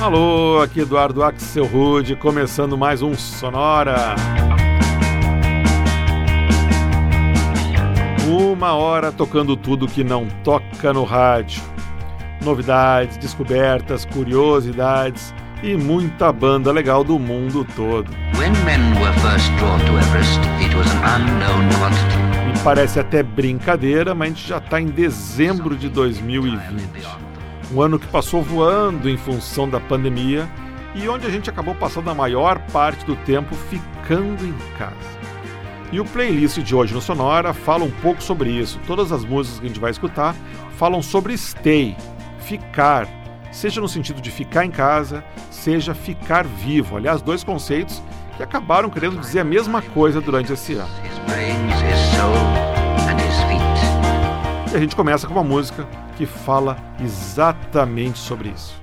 Alô, aqui Eduardo Axel Rude, começando mais um Sonora. Uma hora tocando tudo que não toca no rádio. Novidades, descobertas, curiosidades e muita banda legal do mundo todo. E parece até brincadeira, mas a gente já está em dezembro de 2020 um ano que passou voando em função da pandemia e onde a gente acabou passando a maior parte do tempo ficando em casa. E o playlist de hoje no Sonora fala um pouco sobre isso. Todas as músicas que a gente vai escutar falam sobre stay, ficar, seja no sentido de ficar em casa, seja ficar vivo. Aliás, dois conceitos que acabaram querendo dizer a mesma coisa durante esse ano. E a gente começa com uma música que fala exatamente sobre isso.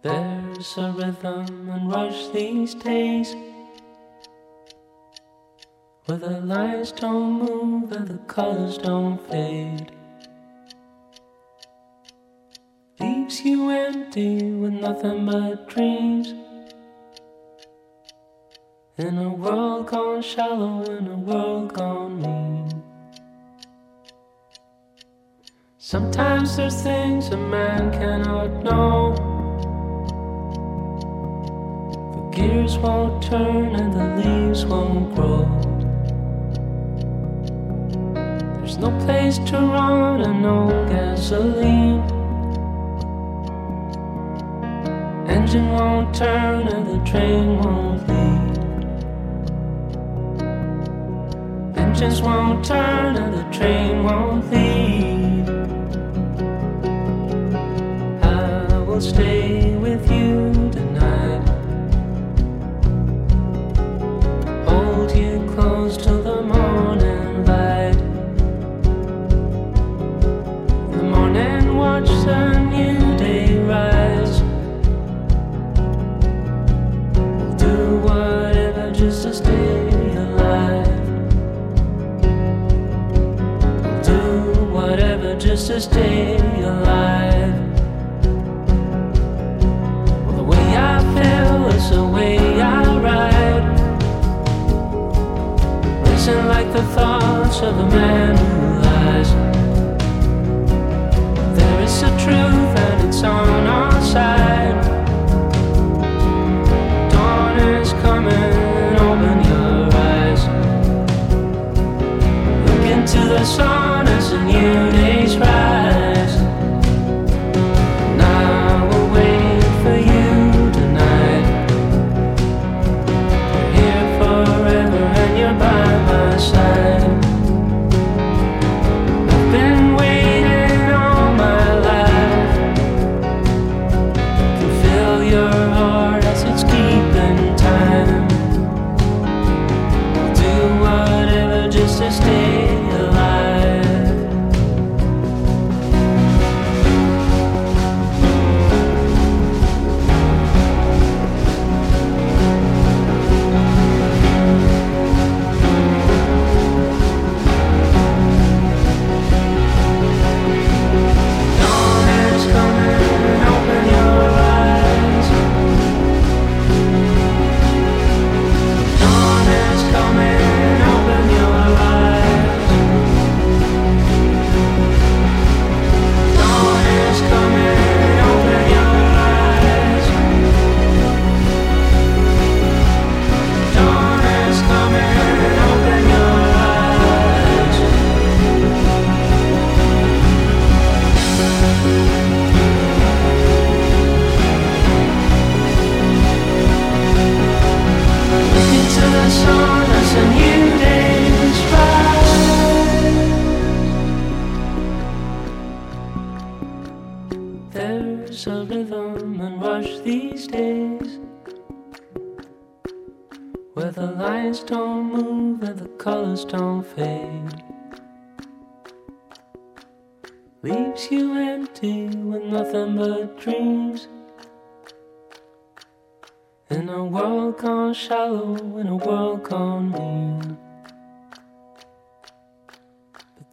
There's a rhythm and rush these days Where the lights don't move and the colors don't fade leaves you empty with nothing but dreams. In a world gone shallow, in a world gone mean. Sometimes there's things a man cannot know. The gears won't turn and the leaves won't grow. There's no place to run and no gasoline. Engine won't turn and the train won't leave. Engines won't turn and the train won't leave. I will stay with you tonight. Hold you close just to stay alive. Well, the way I feel is the way I ride. Listen like the thoughts of a man who lies. There is a truth and it's on our side. Dawn is coming open your eyes. Look into the sun as a new day's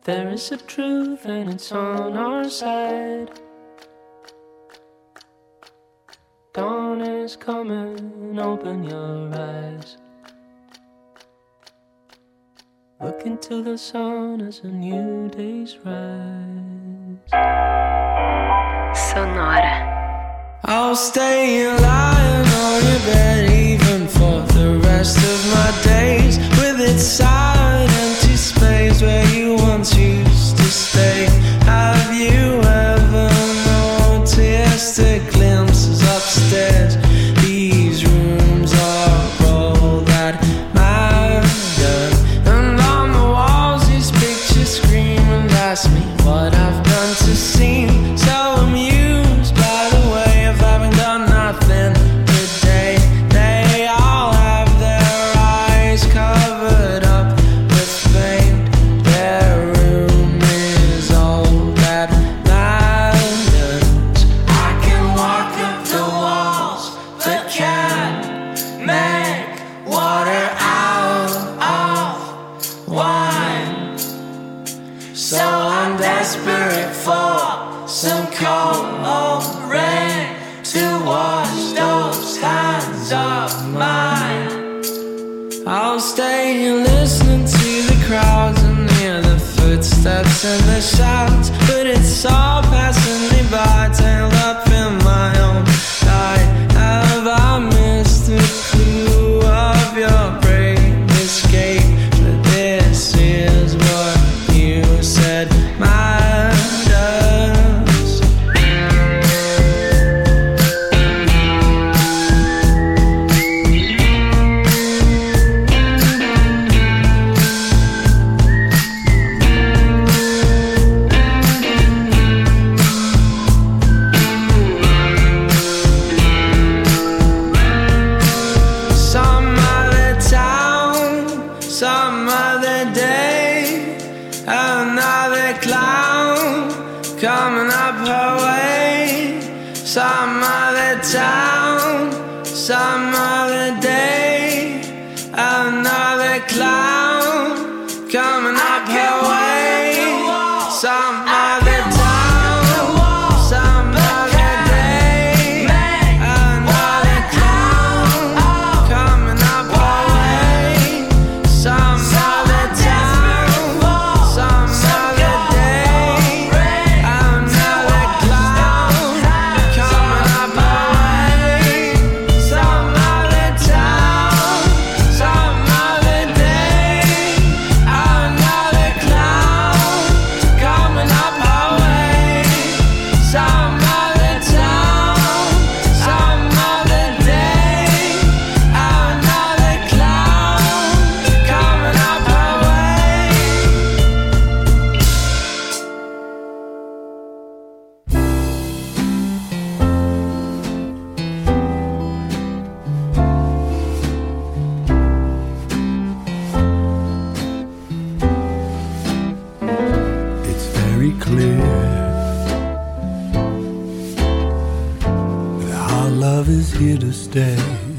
There is a truth and it's on our side. Dawn is coming, open your eyes. Look into the sun as a new day's rise. Sonora. I'll stay in line on your bed even for the rest of my days with its side empty space where you here to stay.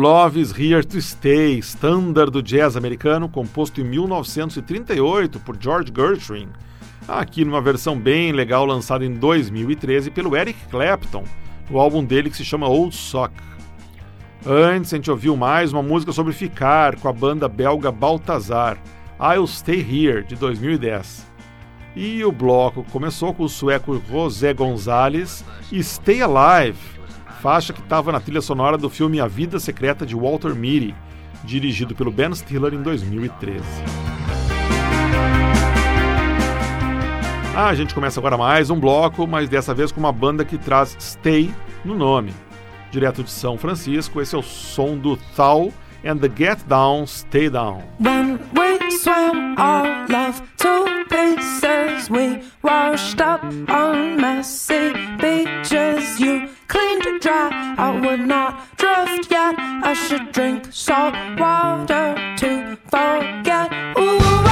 Love is Here to Stay, standard do jazz americano, composto em 1938 por George Gershwin, aqui numa versão bem legal lançada em 2013 pelo Eric Clapton, no álbum dele que se chama Old Sock. Antes a gente ouviu mais uma música sobre ficar com a banda belga Baltazar, I'll Stay Here, de 2010. E o bloco começou com o sueco José Gonzalez Stay Alive, faixa que estava na trilha sonora do filme A Vida Secreta de Walter Mitty, dirigido pelo Ben Stiller em 2013. Ah, a gente começa agora mais um bloco, mas dessa vez com uma banda que traz Stay no nome. Direto de São Francisco, esse é o som do Thal and the Get Down, Stay Down. When we swam our love to pieces, we washed up on messy beaches. You cleaned dry, I would not drift yet. I should drink salt water to forget. Ooh,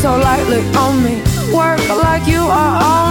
so lightly on me. Work like you are on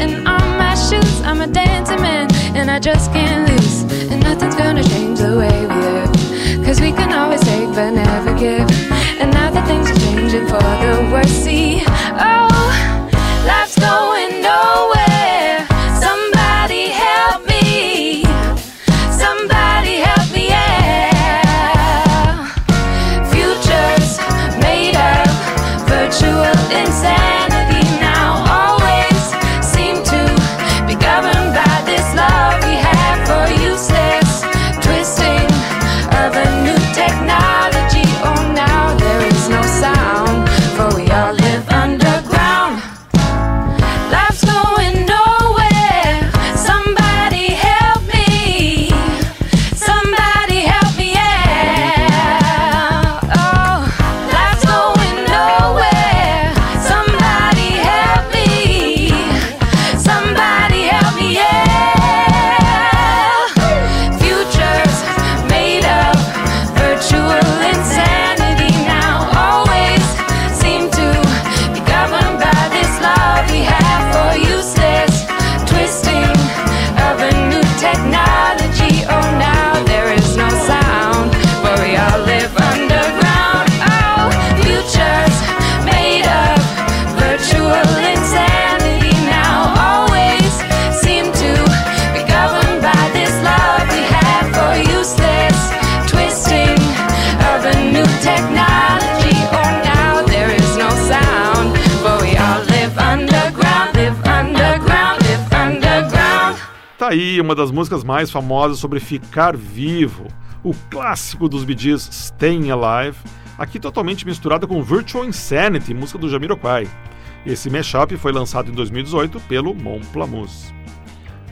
in my shoes. I'm a dancing man, and I just can't lose. And nothing's gonna change the way we live. Cause we can always take but never give. And now that things are changing for the worse, see. aí uma das músicas mais famosas sobre ficar vivo, o clássico dos BDs Staying Alive, aqui totalmente misturada com Virtual Insanity, música do Jamiroquai. Esse mashup foi lançado em 2018 pelo Monplamus.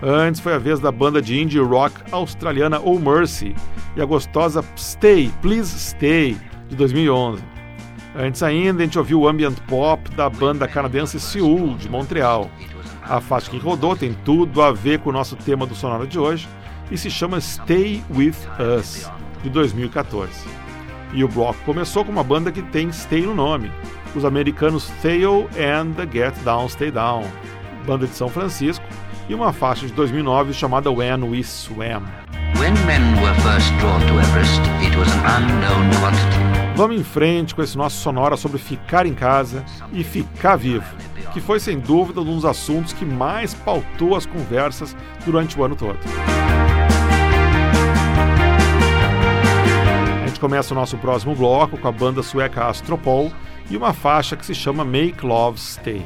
Antes foi a vez da banda de indie rock australiana Oh Mercy e a gostosa Stay, Please Stay, de 2011. Antes ainda, a gente ouviu o ambient pop da banda canadense Seoul, de Montreal. A faixa que rodou tem tudo a ver com o nosso tema do sonoro de hoje e se chama Stay With Us, de 2014. E o bloco começou com uma banda que tem Stay no nome, os americanos Theo and the Get Down Stay Down, banda de São Francisco, e uma faixa de 2009 chamada When We Swam. Everest. Vamos em frente com esse nosso sonora sobre ficar em casa e ficar vivo, que foi sem dúvida um dos assuntos que mais pautou as conversas durante o ano todo. A gente começa o nosso próximo bloco com a banda sueca Astropol e uma faixa que se chama Make Love Stay.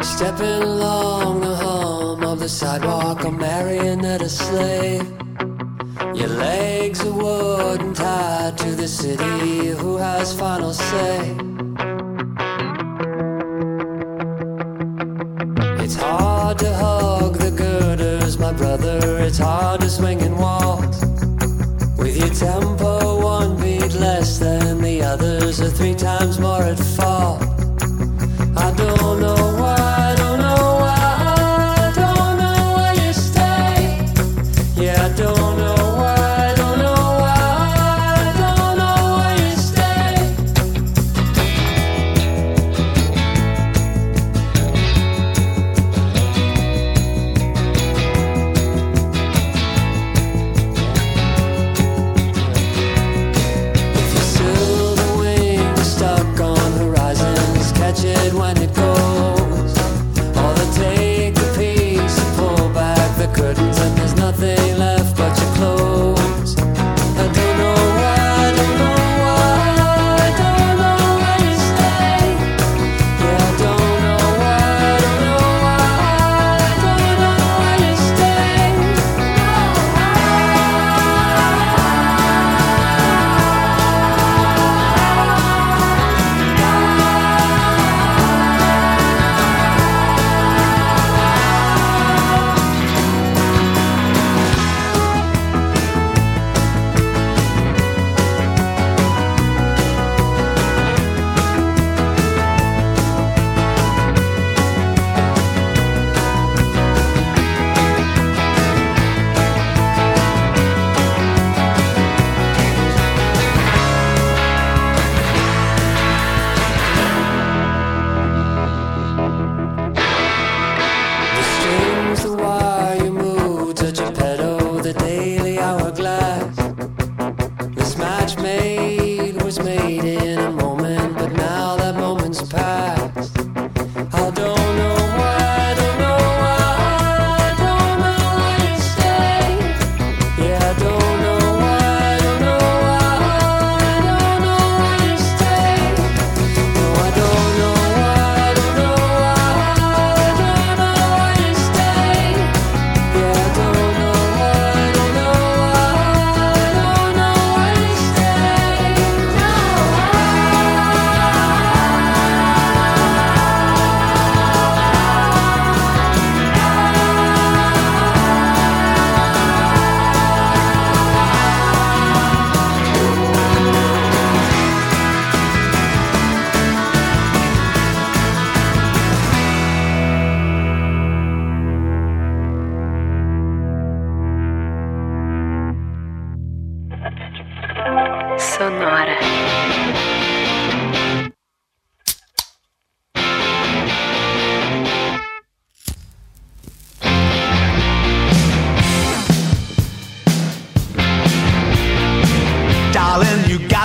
Stepping along the hum of the sidewalk, a marionette slave. Your legs are wood and tied to the city. Who has final say? It's hard to hug the girders, my brother. It's hard to swing and waltz. With your tempo one beat less than the others, or three times more at fault.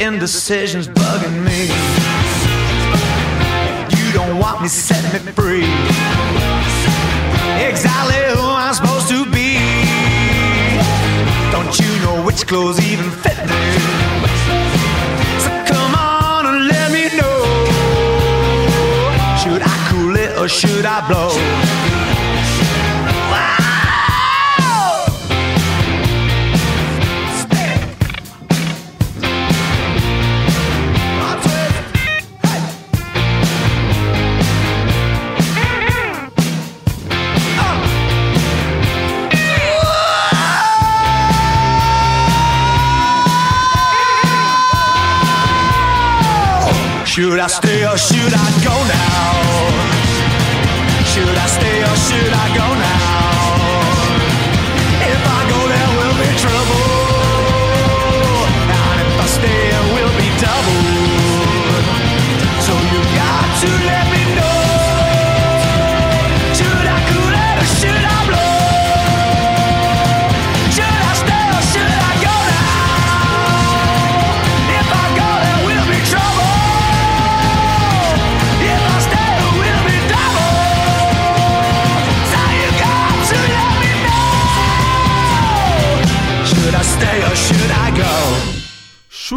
Indecision's bugging me. You don't want me, set me free. Exactly who I'm supposed to be. Don't you know which clothes even fit me? So come on and let me know. Should I cool it or should I blow? I stay or should I go now?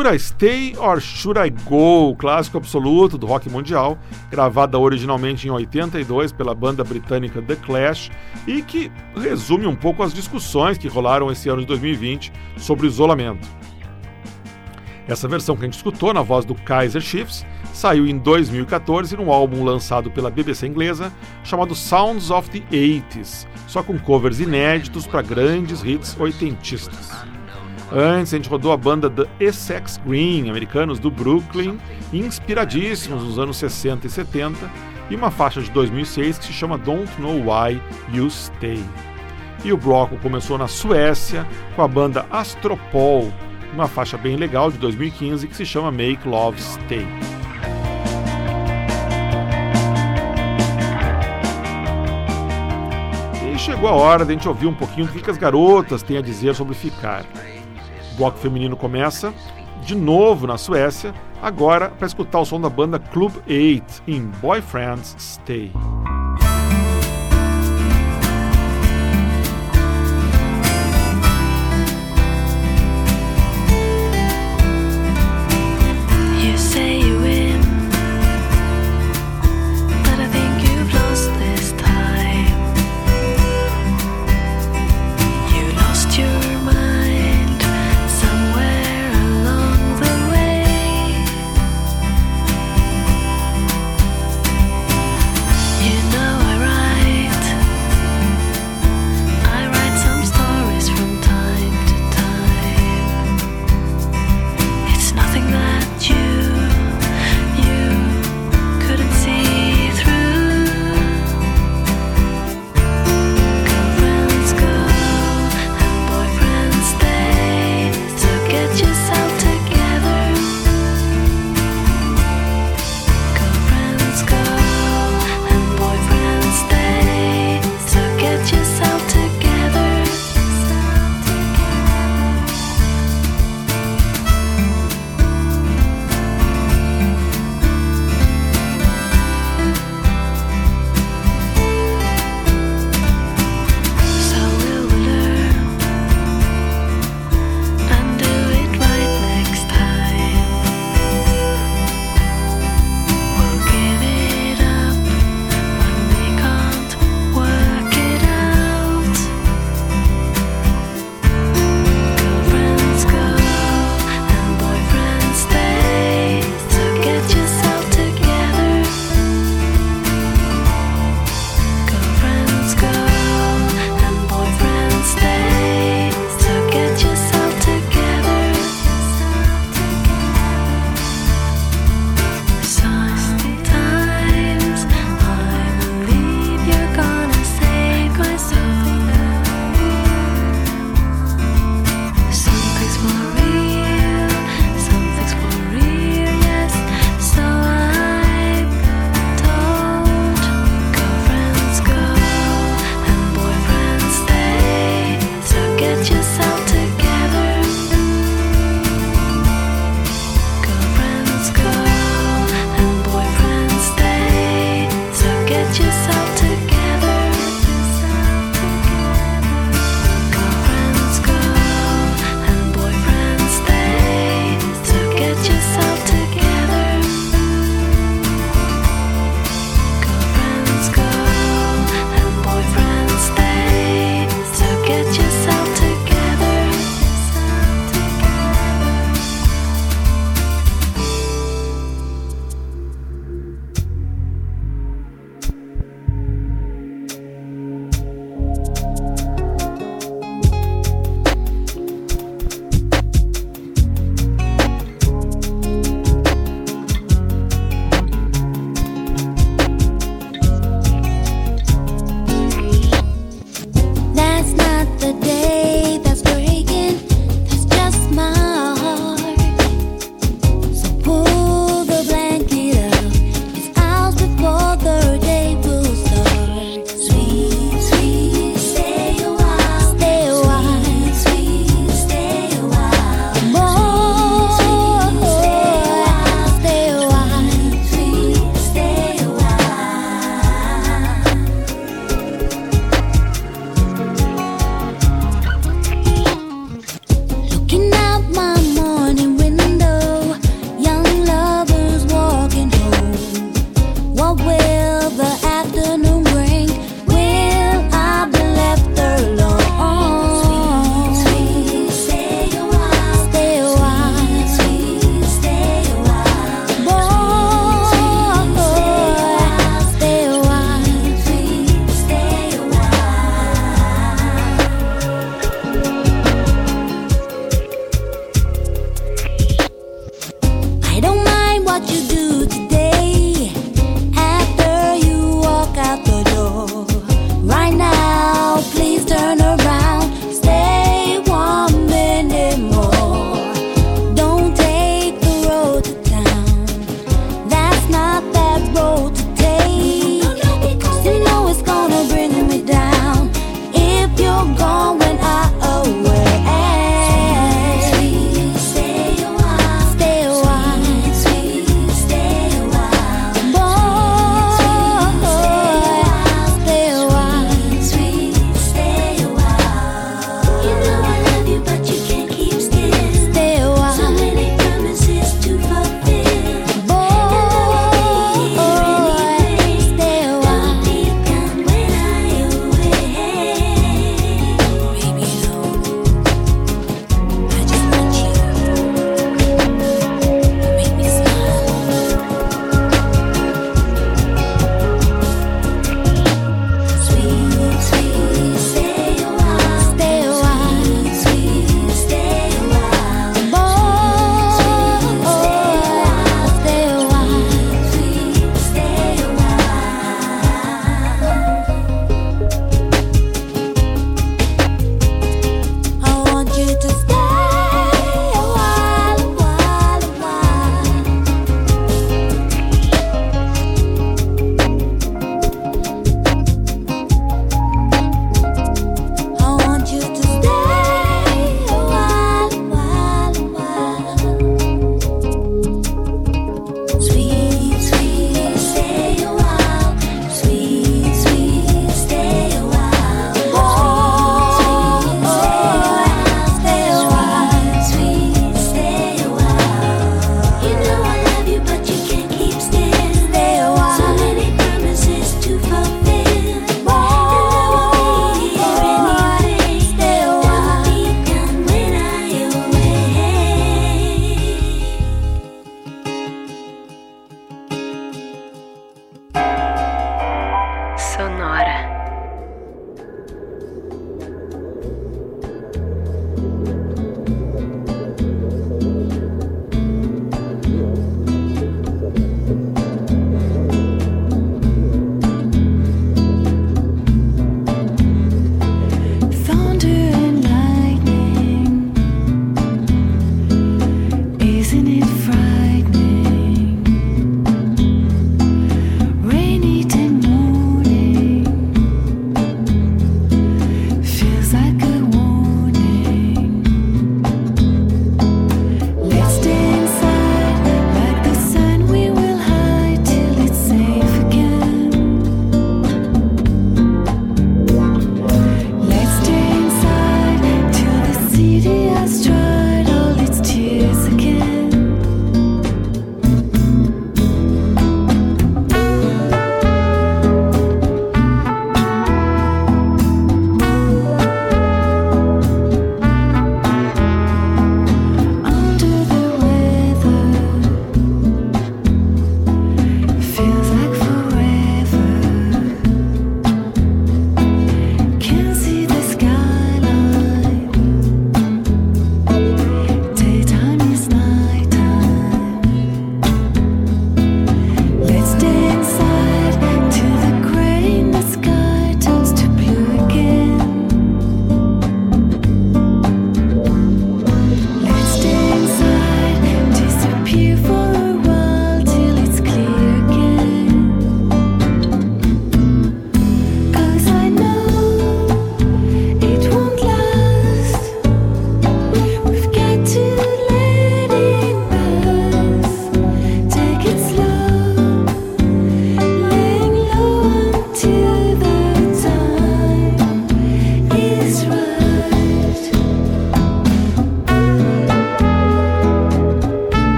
Should I Stay or Should I Go, clássico absoluto do rock mundial, gravada originalmente em 82 pela banda britânica The Clash e que resume um pouco as discussões que rolaram esse ano de 2020 sobre o isolamento. Essa versão que a gente escutou na voz do Kaiser Chiefs saiu em 2014 num álbum lançado pela BBC inglesa chamado Sounds of the 80s, só com covers inéditos para grandes hits oitentistas. Antes, a gente rodou a banda The Essex Green, americanos do Brooklyn, inspiradíssimos nos anos 60 e 70, e uma faixa de 2006 que se chama Don't Know Why You Stay. E o bloco começou na Suécia com a banda Astropol, uma faixa bem legal de 2015 que se chama Make Love Stay. E chegou a hora de a gente ouvir um pouquinho do que as garotas têm a dizer sobre ficar. Bloco feminino começa de novo na Suécia, agora para escutar o som da banda Club 8 em Boyfriends Stay.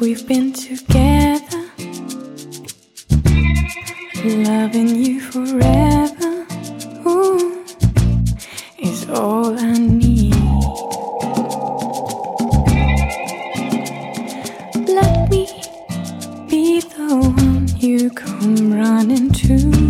We've been together, loving you forever, ooh, is all I need. Let me be the one you come running to.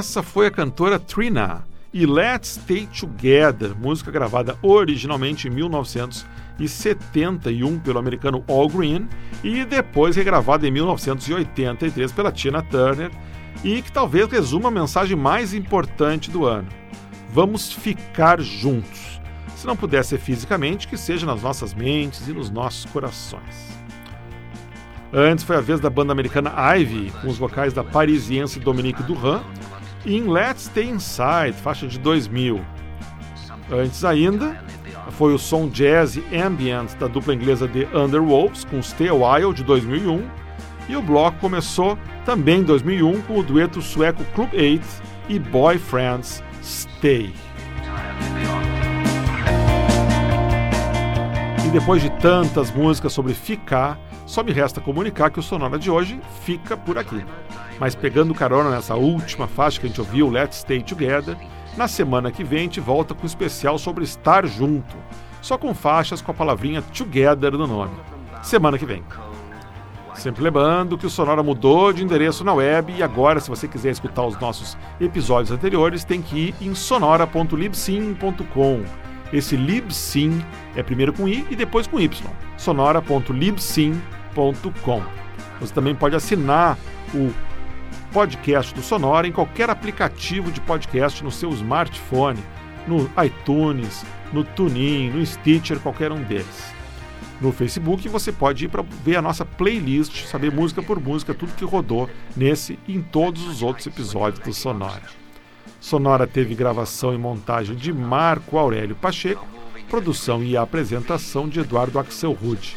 Essa foi a cantora Trina e Let's Stay Together, música gravada originalmente em 1971 pelo americano Al Green e depois regravada em 1983 pela Tina Turner e que talvez resuma a mensagem mais importante do ano. Vamos ficar juntos. Se não puder ser fisicamente, que seja nas nossas mentes e nos nossos corações. Antes foi a vez da banda americana Ivy, com os vocais da parisiense Dominique Durand, e em Let's Stay Inside, faixa de 2000. Antes ainda, foi o som jazz ambient da dupla inglesa The Underwolves, com Stay a While, de 2001, e o bloco começou também em 2001 com o dueto sueco Club 8 e Boyfriends Stay. E depois de tantas músicas sobre ficar, Só me resta comunicar que o Sonora de hoje fica por aqui. Mas pegando carona nessa última faixa que a gente ouviu, Let's Stay Together, na semana que vem a gente volta com um especial sobre estar junto, só com faixas com a palavrinha Together no nome. Semana que vem. Sempre lembrando que o Sonora mudou de endereço na web e agora, se você quiser escutar os nossos episódios anteriores, tem que ir em sonora.libsim.com. Esse libsim é primeiro com i e depois com y. sonora.libsim.com. Você também pode assinar o podcast do Sonora em qualquer aplicativo de podcast no seu smartphone, no iTunes, no TuneIn, no Stitcher, qualquer um deles. No Facebook você pode ir para ver a nossa playlist, saber música por música, tudo que rodou nesse e em todos os outros episódios do Sonora. Sonora teve gravação e montagem de Marco Aurélio Pacheco, produção e apresentação de Eduardo Axel Rude.